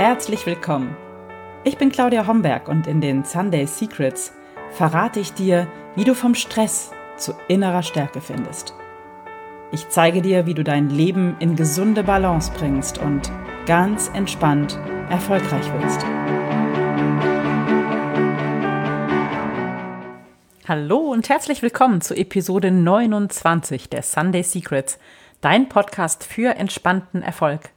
herzlich willkommen. Ich bin Claudia Homberg und in den Sunday Secrets verrate ich dir, wie du vom Stress zu innerer Stärke findest. Ich zeige dir, wie du dein Leben in gesunde Balance bringst und ganz entspannt erfolgreich wirst. Hallo und herzlich willkommen zu Episode 29 der Sunday Secrets, dein Podcast für entspannten Erfolg.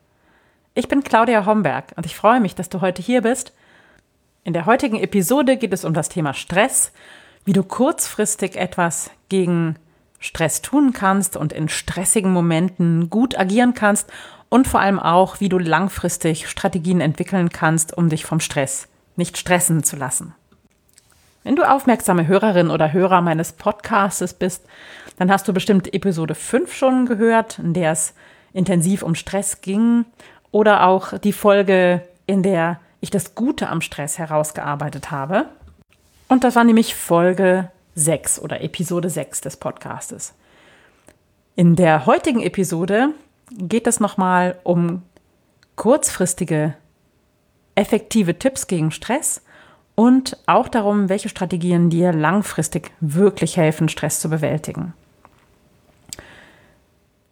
Ich bin Claudia Homberg und ich freue mich, dass du heute hier bist. In der heutigen Episode geht es um das Thema Stress, wie du kurzfristig etwas gegen Stress tun kannst und in stressigen Momenten gut agieren kannst und vor allem auch, wie du langfristig Strategien entwickeln kannst, um dich vom Stress nicht stressen zu lassen. Wenn du aufmerksame Hörerin oder Hörer meines Podcasts bist, dann hast du bestimmt Episode 5 schon gehört, in der es intensiv um Stress ging oder auch die Folge, in der ich das Gute am Stress herausgearbeitet habe. Und das war nämlich Folge 6 oder Episode 6 des Podcastes. In der heutigen Episode geht es nochmal um kurzfristige, effektive Tipps gegen Stress und auch darum, welche Strategien dir langfristig wirklich helfen, Stress zu bewältigen.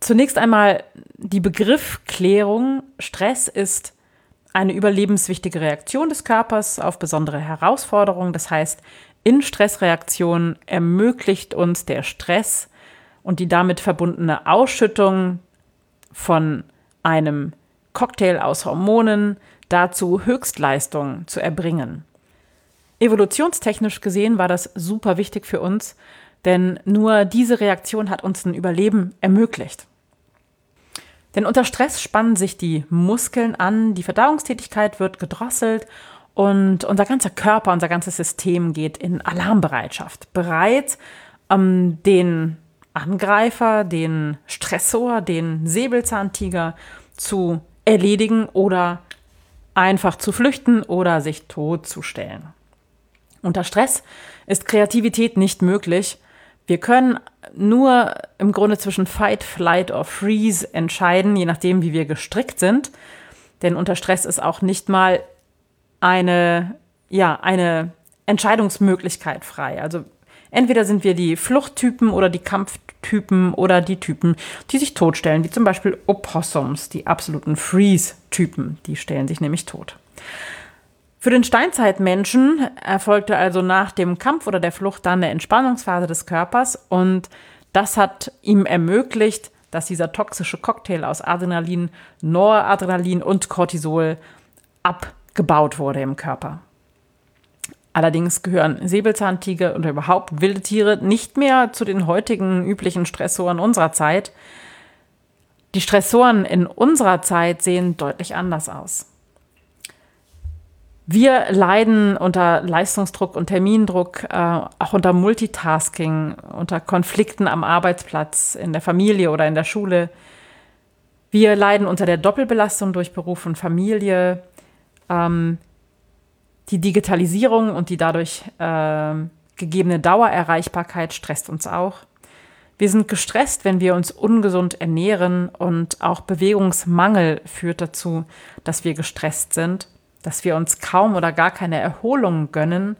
Zunächst einmal die Begriffklärung. Stress ist eine überlebenswichtige Reaktion des Körpers auf besondere Herausforderungen. Das heißt, in Stressreaktionen ermöglicht uns der Stress und die damit verbundene Ausschüttung von einem Cocktail aus Hormonen dazu, Höchstleistungen zu erbringen. Evolutionstechnisch gesehen war das super wichtig für uns, denn nur diese Reaktion hat uns ein Überleben ermöglicht. Denn unter Stress spannen sich die Muskeln an, die Verdauungstätigkeit wird gedrosselt und unser ganzer Körper, unser ganzes System geht in Alarmbereitschaft, bereit, ähm, den Angreifer, den Stressor, den Säbelzahntiger zu erledigen oder einfach zu flüchten oder sich totzustellen. Unter Stress ist Kreativität nicht möglich wir können nur im Grunde zwischen Fight, Flight or Freeze entscheiden, je nachdem, wie wir gestrickt sind. Denn unter Stress ist auch nicht mal eine, ja, eine Entscheidungsmöglichkeit frei. Also entweder sind wir die Fluchttypen oder die Kampftypen oder die Typen, die sich totstellen, wie zum Beispiel Opossums, die absoluten Freeze-Typen. Die stellen sich nämlich tot. Für den Steinzeitmenschen erfolgte also nach dem Kampf oder der Flucht dann eine Entspannungsphase des Körpers und das hat ihm ermöglicht, dass dieser toxische Cocktail aus Adrenalin, Noradrenalin und Cortisol abgebaut wurde im Körper. Allerdings gehören Säbelzahntiger oder überhaupt wilde Tiere nicht mehr zu den heutigen üblichen Stressoren unserer Zeit. Die Stressoren in unserer Zeit sehen deutlich anders aus. Wir leiden unter Leistungsdruck und Termindruck, äh, auch unter Multitasking, unter Konflikten am Arbeitsplatz, in der Familie oder in der Schule. Wir leiden unter der Doppelbelastung durch Beruf und Familie. Ähm, die Digitalisierung und die dadurch äh, gegebene Dauererreichbarkeit stresst uns auch. Wir sind gestresst, wenn wir uns ungesund ernähren und auch Bewegungsmangel führt dazu, dass wir gestresst sind dass wir uns kaum oder gar keine Erholung gönnen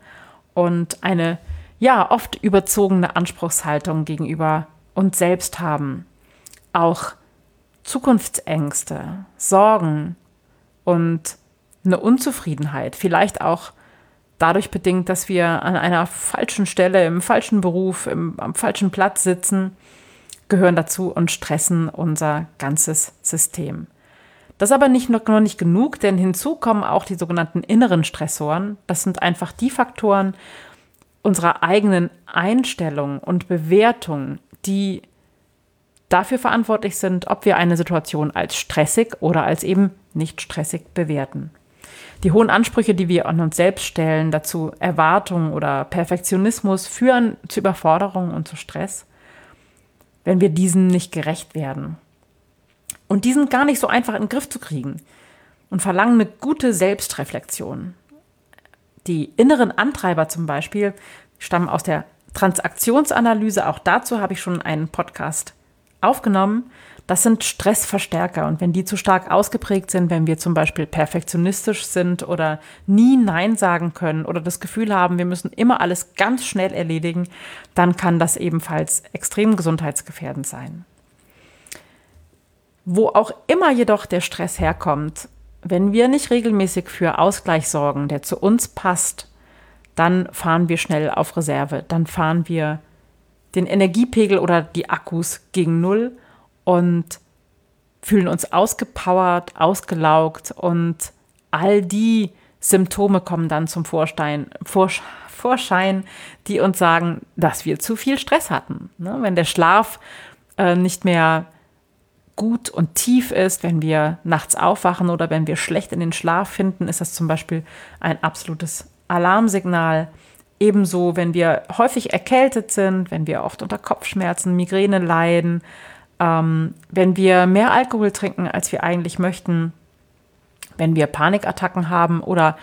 und eine ja oft überzogene Anspruchshaltung gegenüber uns selbst haben. Auch Zukunftsängste, Sorgen und eine Unzufriedenheit, vielleicht auch dadurch bedingt, dass wir an einer falschen Stelle, im falschen Beruf, im, am falschen Platz sitzen, gehören dazu und stressen unser ganzes System. Das ist aber nicht nur, nur nicht genug, denn hinzu kommen auch die sogenannten inneren Stressoren. Das sind einfach die Faktoren unserer eigenen Einstellung und Bewertung, die dafür verantwortlich sind, ob wir eine Situation als stressig oder als eben nicht stressig bewerten. Die hohen Ansprüche, die wir an uns selbst stellen, dazu Erwartungen oder Perfektionismus führen zu Überforderung und zu Stress, wenn wir diesen nicht gerecht werden. Und die sind gar nicht so einfach in den Griff zu kriegen und verlangen eine gute Selbstreflexion. Die inneren Antreiber zum Beispiel stammen aus der Transaktionsanalyse. Auch dazu habe ich schon einen Podcast aufgenommen, das sind Stressverstärker. Und wenn die zu stark ausgeprägt sind, wenn wir zum Beispiel perfektionistisch sind oder nie Nein sagen können oder das Gefühl haben, wir müssen immer alles ganz schnell erledigen, dann kann das ebenfalls extrem gesundheitsgefährdend sein. Wo auch immer jedoch der Stress herkommt, wenn wir nicht regelmäßig für Ausgleich sorgen, der zu uns passt, dann fahren wir schnell auf Reserve. Dann fahren wir den Energiepegel oder die Akkus gegen Null und fühlen uns ausgepowert, ausgelaugt und all die Symptome kommen dann zum Vorstein, Vorsch Vorschein, die uns sagen, dass wir zu viel Stress hatten. Ne? Wenn der Schlaf äh, nicht mehr gut und tief ist, wenn wir nachts aufwachen oder wenn wir schlecht in den Schlaf finden, ist das zum Beispiel ein absolutes Alarmsignal. Ebenso, wenn wir häufig erkältet sind, wenn wir oft unter Kopfschmerzen, Migräne leiden, ähm, wenn wir mehr Alkohol trinken, als wir eigentlich möchten, wenn wir Panikattacken haben oder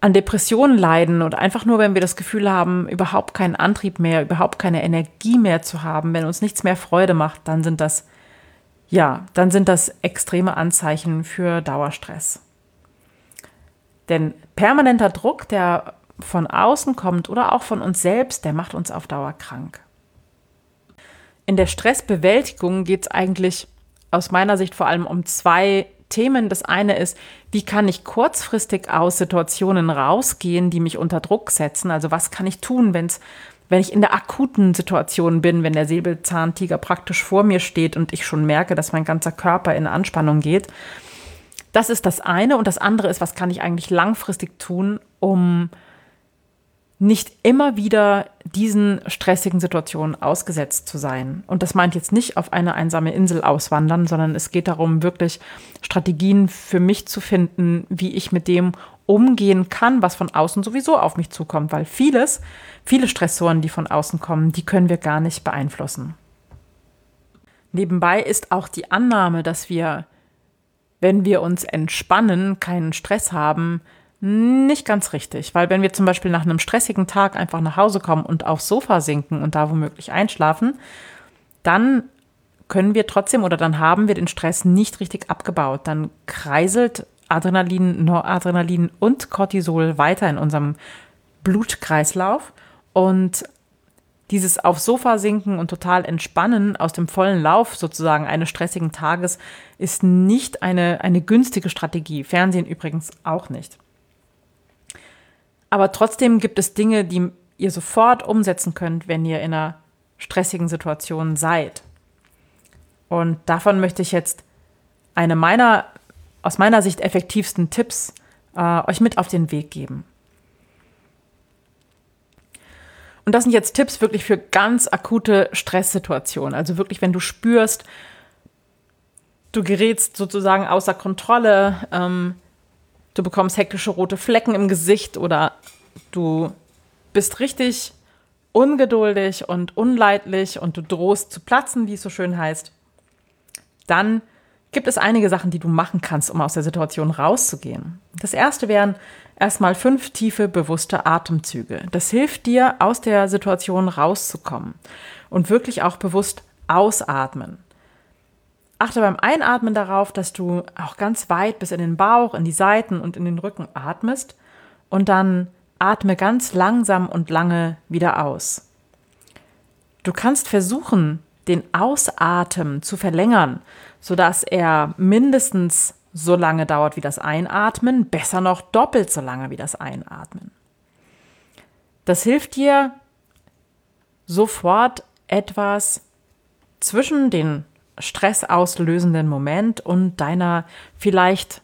an Depressionen leiden oder einfach nur, wenn wir das Gefühl haben, überhaupt keinen Antrieb mehr, überhaupt keine Energie mehr zu haben, wenn uns nichts mehr Freude macht, dann sind das, ja, dann sind das extreme Anzeichen für Dauerstress. Denn permanenter Druck, der von außen kommt oder auch von uns selbst, der macht uns auf Dauer krank. In der Stressbewältigung geht es eigentlich aus meiner Sicht vor allem um zwei Themen. Das eine ist, wie kann ich kurzfristig aus Situationen rausgehen, die mich unter Druck setzen? Also was kann ich tun, wenn's, wenn ich in der akuten Situation bin, wenn der Säbelzahntiger praktisch vor mir steht und ich schon merke, dass mein ganzer Körper in Anspannung geht. Das ist das eine. Und das andere ist, was kann ich eigentlich langfristig tun, um nicht immer wieder diesen stressigen Situationen ausgesetzt zu sein. Und das meint jetzt nicht auf eine einsame Insel auswandern, sondern es geht darum, wirklich Strategien für mich zu finden, wie ich mit dem umgehen kann, was von außen sowieso auf mich zukommt, weil vieles, viele Stressoren, die von außen kommen, die können wir gar nicht beeinflussen. Nebenbei ist auch die Annahme, dass wir, wenn wir uns entspannen, keinen Stress haben, nicht ganz richtig, weil wenn wir zum Beispiel nach einem stressigen Tag einfach nach Hause kommen und aufs Sofa sinken und da womöglich einschlafen, dann können wir trotzdem oder dann haben wir den Stress nicht richtig abgebaut. Dann kreiselt Adrenalin, Noradrenalin und Cortisol weiter in unserem Blutkreislauf und dieses aufs Sofa sinken und total entspannen aus dem vollen Lauf sozusagen eines stressigen Tages ist nicht eine, eine günstige Strategie. Fernsehen übrigens auch nicht. Aber trotzdem gibt es Dinge, die ihr sofort umsetzen könnt, wenn ihr in einer stressigen Situation seid. Und davon möchte ich jetzt eine meiner, aus meiner Sicht effektivsten Tipps äh, euch mit auf den Weg geben. Und das sind jetzt Tipps wirklich für ganz akute Stresssituationen. Also wirklich, wenn du spürst, du gerätst sozusagen außer Kontrolle, ähm, du bekommst hektische rote Flecken im Gesicht oder du bist richtig ungeduldig und unleidlich und du drohst zu platzen, wie es so schön heißt, dann gibt es einige Sachen, die du machen kannst, um aus der Situation rauszugehen. Das erste wären erstmal fünf tiefe, bewusste Atemzüge. Das hilft dir, aus der Situation rauszukommen und wirklich auch bewusst ausatmen. Achte beim Einatmen darauf, dass du auch ganz weit bis in den Bauch, in die Seiten und in den Rücken atmest und dann atme ganz langsam und lange wieder aus. Du kannst versuchen, den Ausatmen zu verlängern, sodass er mindestens so lange dauert wie das Einatmen, besser noch doppelt so lange wie das Einatmen. Das hilft dir sofort etwas zwischen den stressauslösenden Moment und deiner vielleicht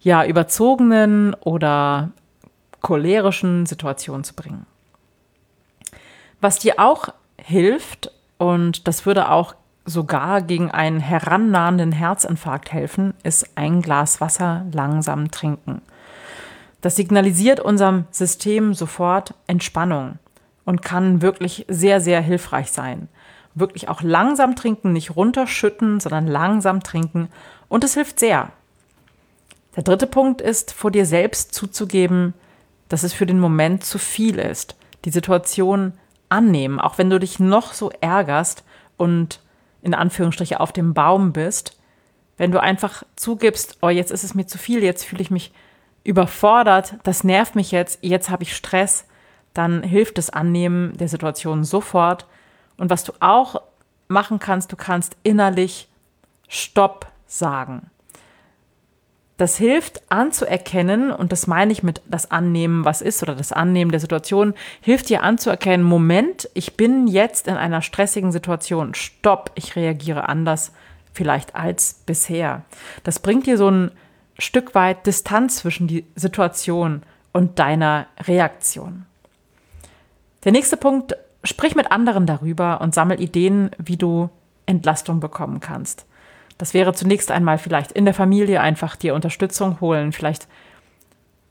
ja überzogenen oder cholerischen Situation zu bringen. Was dir auch hilft, und das würde auch sogar gegen einen herannahenden Herzinfarkt helfen, ist ein Glas Wasser langsam trinken. Das signalisiert unserem System sofort Entspannung und kann wirklich sehr, sehr hilfreich sein wirklich auch langsam trinken, nicht runterschütten, sondern langsam trinken. Und es hilft sehr. Der dritte Punkt ist, vor dir selbst zuzugeben, dass es für den Moment zu viel ist. Die Situation annehmen, auch wenn du dich noch so ärgerst und in Anführungsstriche auf dem Baum bist, wenn du einfach zugibst, oh, jetzt ist es mir zu viel, jetzt fühle ich mich überfordert, das nervt mich jetzt, jetzt habe ich Stress, dann hilft das Annehmen der Situation sofort. Und was du auch machen kannst, du kannst innerlich Stopp sagen. Das hilft anzuerkennen, und das meine ich mit das Annehmen, was ist, oder das Annehmen der Situation, hilft dir anzuerkennen, Moment, ich bin jetzt in einer stressigen Situation. Stopp, ich reagiere anders vielleicht als bisher. Das bringt dir so ein Stück weit Distanz zwischen die Situation und deiner Reaktion. Der nächste Punkt, sprich mit anderen darüber und sammel Ideen, wie du Entlastung bekommen kannst. Das wäre zunächst einmal vielleicht in der Familie einfach dir Unterstützung holen, vielleicht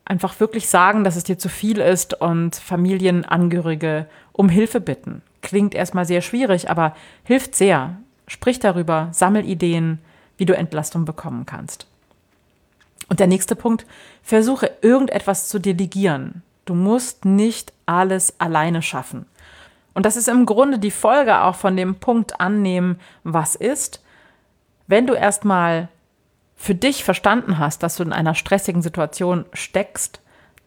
einfach wirklich sagen, dass es dir zu viel ist und Familienangehörige um Hilfe bitten. Klingt erstmal sehr schwierig, aber hilft sehr. Sprich darüber, sammel Ideen, wie du Entlastung bekommen kannst. Und der nächste Punkt, versuche irgendetwas zu delegieren. Du musst nicht alles alleine schaffen. Und das ist im Grunde die Folge auch von dem Punkt annehmen, was ist. Wenn du erstmal für dich verstanden hast, dass du in einer stressigen Situation steckst,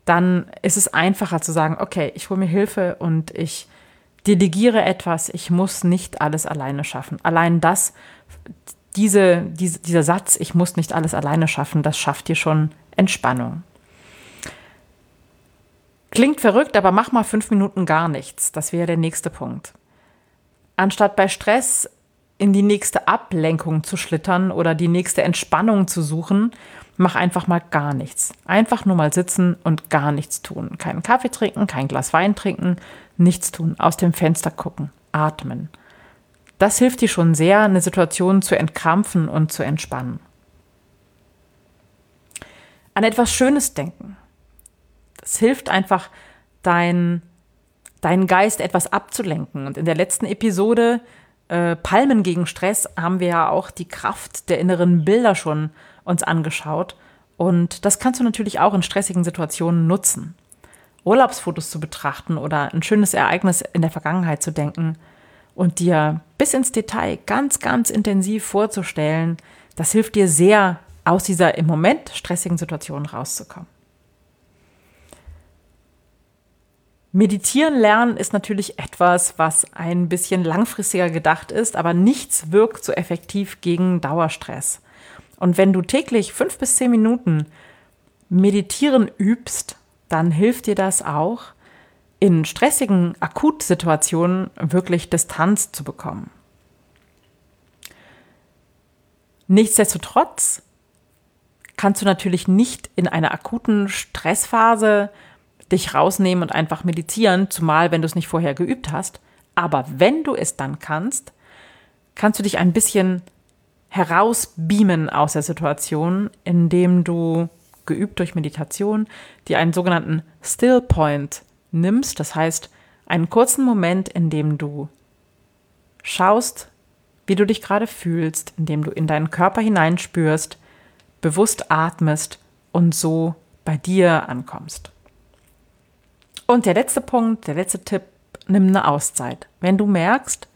dann ist es einfacher zu sagen, okay, ich hole mir Hilfe und ich delegiere etwas, ich muss nicht alles alleine schaffen. Allein das, diese, diese, dieser Satz, ich muss nicht alles alleine schaffen, das schafft dir schon Entspannung. Klingt verrückt, aber mach mal fünf Minuten gar nichts. Das wäre der nächste Punkt. Anstatt bei Stress in die nächste Ablenkung zu schlittern oder die nächste Entspannung zu suchen, mach einfach mal gar nichts. Einfach nur mal sitzen und gar nichts tun. Keinen Kaffee trinken, kein Glas Wein trinken, nichts tun. Aus dem Fenster gucken, atmen. Das hilft dir schon sehr, eine Situation zu entkrampfen und zu entspannen. An etwas Schönes denken. Es hilft einfach, dein, deinen Geist etwas abzulenken. Und in der letzten Episode äh, Palmen gegen Stress haben wir ja auch die Kraft der inneren Bilder schon uns angeschaut. Und das kannst du natürlich auch in stressigen Situationen nutzen. Urlaubsfotos zu betrachten oder ein schönes Ereignis in der Vergangenheit zu denken und dir bis ins Detail ganz, ganz intensiv vorzustellen, das hilft dir sehr, aus dieser im Moment stressigen Situation rauszukommen. Meditieren lernen ist natürlich etwas, was ein bisschen langfristiger gedacht ist, aber nichts wirkt so effektiv gegen Dauerstress. Und wenn du täglich fünf bis zehn Minuten meditieren übst, dann hilft dir das auch, in stressigen Akutsituationen wirklich Distanz zu bekommen. Nichtsdestotrotz kannst du natürlich nicht in einer akuten Stressphase dich rausnehmen und einfach meditieren, zumal wenn du es nicht vorher geübt hast. Aber wenn du es dann kannst, kannst du dich ein bisschen herausbeamen aus der Situation, indem du geübt durch Meditation dir einen sogenannten Still Point nimmst. Das heißt, einen kurzen Moment, in dem du schaust, wie du dich gerade fühlst, indem du in deinen Körper hineinspürst, bewusst atmest und so bei dir ankommst. Und der letzte Punkt, der letzte Tipp, nimm eine Auszeit. Wenn du merkst,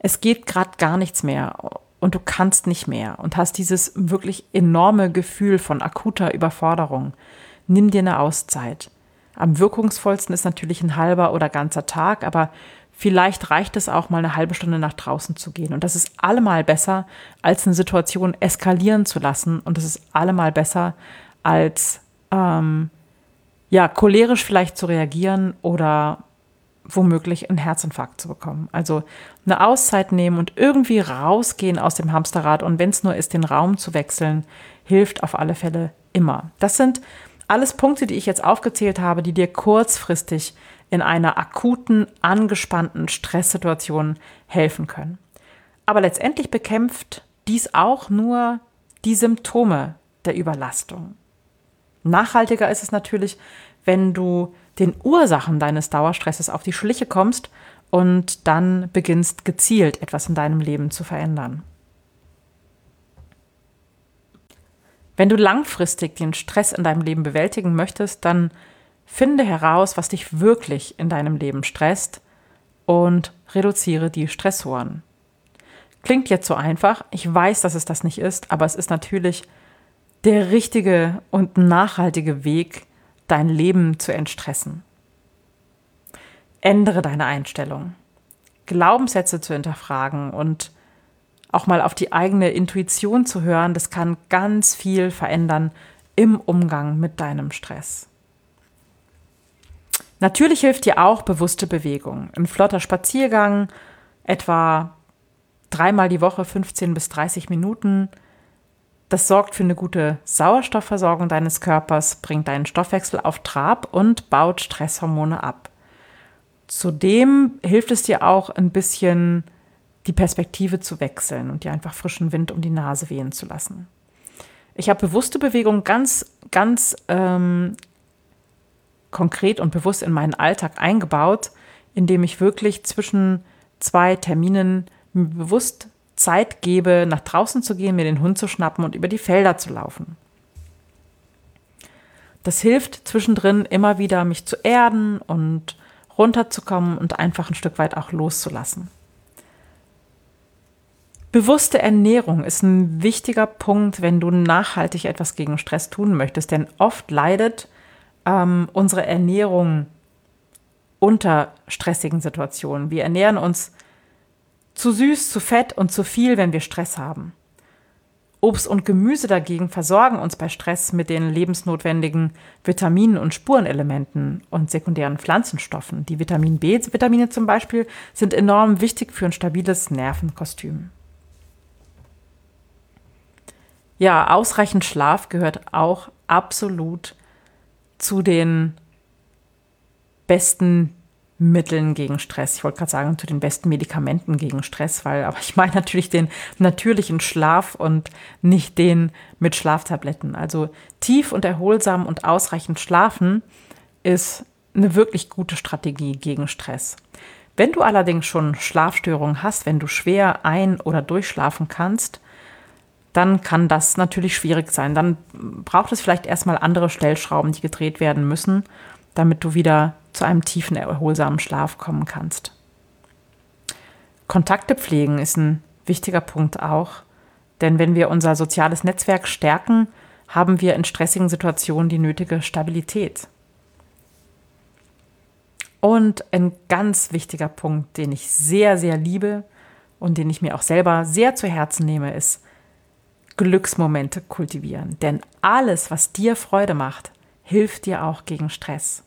es geht gerade gar nichts mehr und du kannst nicht mehr und hast dieses wirklich enorme Gefühl von akuter Überforderung, nimm dir eine Auszeit. Am wirkungsvollsten ist natürlich ein halber oder ganzer Tag, aber vielleicht reicht es auch mal eine halbe Stunde nach draußen zu gehen. Und das ist allemal besser, als eine Situation eskalieren zu lassen. Und das ist allemal besser, als ähm, ja, cholerisch vielleicht zu reagieren oder womöglich einen Herzinfarkt zu bekommen. Also eine Auszeit nehmen und irgendwie rausgehen aus dem Hamsterrad und wenn es nur ist, den Raum zu wechseln, hilft auf alle Fälle immer. Das sind alles Punkte, die ich jetzt aufgezählt habe, die dir kurzfristig in einer akuten, angespannten Stresssituation helfen können. Aber letztendlich bekämpft dies auch nur die Symptome der Überlastung. Nachhaltiger ist es natürlich, wenn du den Ursachen deines Dauerstresses auf die Schliche kommst und dann beginnst gezielt etwas in deinem Leben zu verändern. Wenn du langfristig den Stress in deinem Leben bewältigen möchtest, dann finde heraus, was dich wirklich in deinem Leben stresst und reduziere die Stressoren. Klingt jetzt so einfach. Ich weiß, dass es das nicht ist, aber es ist natürlich der richtige und nachhaltige Weg, dein Leben zu entstressen. Ändere deine Einstellung. Glaubenssätze zu hinterfragen und auch mal auf die eigene Intuition zu hören, das kann ganz viel verändern im Umgang mit deinem Stress. Natürlich hilft dir auch bewusste Bewegung. Ein flotter Spaziergang, etwa dreimal die Woche 15 bis 30 Minuten. Das sorgt für eine gute Sauerstoffversorgung deines Körpers, bringt deinen Stoffwechsel auf Trab und baut Stresshormone ab. Zudem hilft es dir auch ein bisschen die Perspektive zu wechseln und dir einfach frischen Wind um die Nase wehen zu lassen. Ich habe bewusste Bewegung ganz, ganz ähm, konkret und bewusst in meinen Alltag eingebaut, indem ich wirklich zwischen zwei Terminen bewusst Zeit gebe, nach draußen zu gehen, mir den Hund zu schnappen und über die Felder zu laufen. Das hilft zwischendrin immer wieder, mich zu erden und runterzukommen und einfach ein Stück weit auch loszulassen. Bewusste Ernährung ist ein wichtiger Punkt, wenn du nachhaltig etwas gegen Stress tun möchtest, denn oft leidet ähm, unsere Ernährung unter stressigen Situationen. Wir ernähren uns zu süß, zu fett und zu viel, wenn wir Stress haben. Obst und Gemüse dagegen versorgen uns bei Stress mit den lebensnotwendigen Vitaminen und Spurenelementen und sekundären Pflanzenstoffen. Die Vitamin B-Vitamine zum Beispiel sind enorm wichtig für ein stabiles Nervenkostüm. Ja, ausreichend Schlaf gehört auch absolut zu den besten Mitteln gegen Stress. Ich wollte gerade sagen, zu den besten Medikamenten gegen Stress, weil, aber ich meine natürlich den natürlichen Schlaf und nicht den mit Schlaftabletten. Also tief und erholsam und ausreichend schlafen ist eine wirklich gute Strategie gegen Stress. Wenn du allerdings schon Schlafstörungen hast, wenn du schwer ein- oder durchschlafen kannst, dann kann das natürlich schwierig sein. Dann braucht es vielleicht erstmal andere Stellschrauben, die gedreht werden müssen, damit du wieder zu einem tiefen, erholsamen Schlaf kommen kannst. Kontakte pflegen ist ein wichtiger Punkt auch, denn wenn wir unser soziales Netzwerk stärken, haben wir in stressigen Situationen die nötige Stabilität. Und ein ganz wichtiger Punkt, den ich sehr, sehr liebe und den ich mir auch selber sehr zu Herzen nehme, ist Glücksmomente kultivieren. Denn alles, was dir Freude macht, hilft dir auch gegen Stress.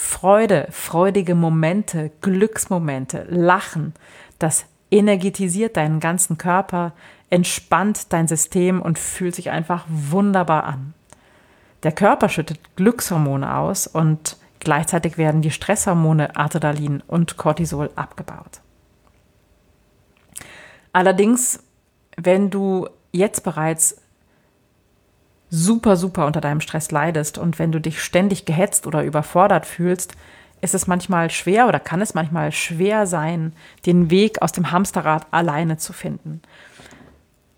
Freude, freudige Momente, Glücksmomente, Lachen, das energetisiert deinen ganzen Körper, entspannt dein System und fühlt sich einfach wunderbar an. Der Körper schüttet Glückshormone aus und gleichzeitig werden die Stresshormone Adrenalin und Cortisol abgebaut. Allerdings, wenn du jetzt bereits super, super unter deinem Stress leidest und wenn du dich ständig gehetzt oder überfordert fühlst, ist es manchmal schwer oder kann es manchmal schwer sein, den Weg aus dem Hamsterrad alleine zu finden.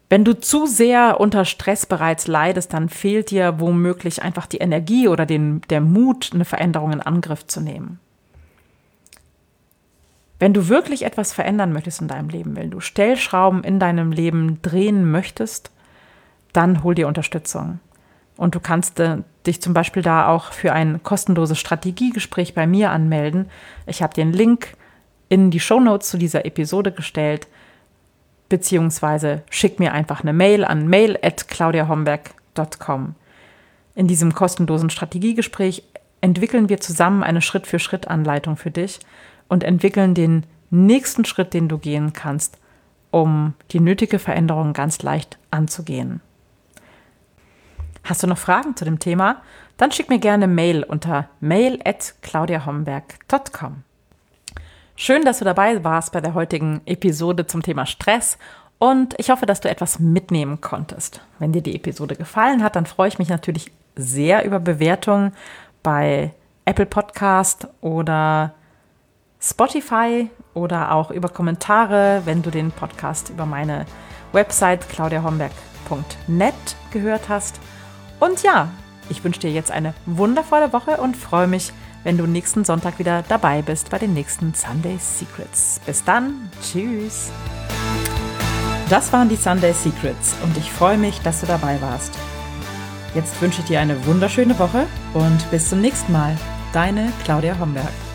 Wenn du zu sehr unter Stress bereits leidest, dann fehlt dir womöglich einfach die Energie oder den, der Mut, eine Veränderung in Angriff zu nehmen. Wenn du wirklich etwas verändern möchtest in deinem Leben, wenn du Stellschrauben in deinem Leben drehen möchtest, dann hol dir Unterstützung. Und du kannst äh, dich zum Beispiel da auch für ein kostenloses Strategiegespräch bei mir anmelden. Ich habe den Link in die Show Notes zu dieser Episode gestellt, beziehungsweise schick mir einfach eine Mail an mail@claudiahomberg.com. In diesem kostenlosen Strategiegespräch entwickeln wir zusammen eine Schritt-für-Schritt-Anleitung für dich und entwickeln den nächsten Schritt, den du gehen kannst, um die nötige Veränderung ganz leicht anzugehen. Hast du noch Fragen zu dem Thema? Dann schick mir gerne Mail unter mail@claudiahomberg.com. Schön, dass du dabei warst bei der heutigen Episode zum Thema Stress und ich hoffe, dass du etwas mitnehmen konntest. Wenn dir die Episode gefallen hat, dann freue ich mich natürlich sehr über Bewertungen bei Apple Podcast oder Spotify oder auch über Kommentare, wenn du den Podcast über meine Website claudiahomberg.net gehört hast. Und ja, ich wünsche dir jetzt eine wundervolle Woche und freue mich, wenn du nächsten Sonntag wieder dabei bist bei den nächsten Sunday Secrets. Bis dann, tschüss. Das waren die Sunday Secrets und ich freue mich, dass du dabei warst. Jetzt wünsche ich dir eine wunderschöne Woche und bis zum nächsten Mal. Deine Claudia Homberg.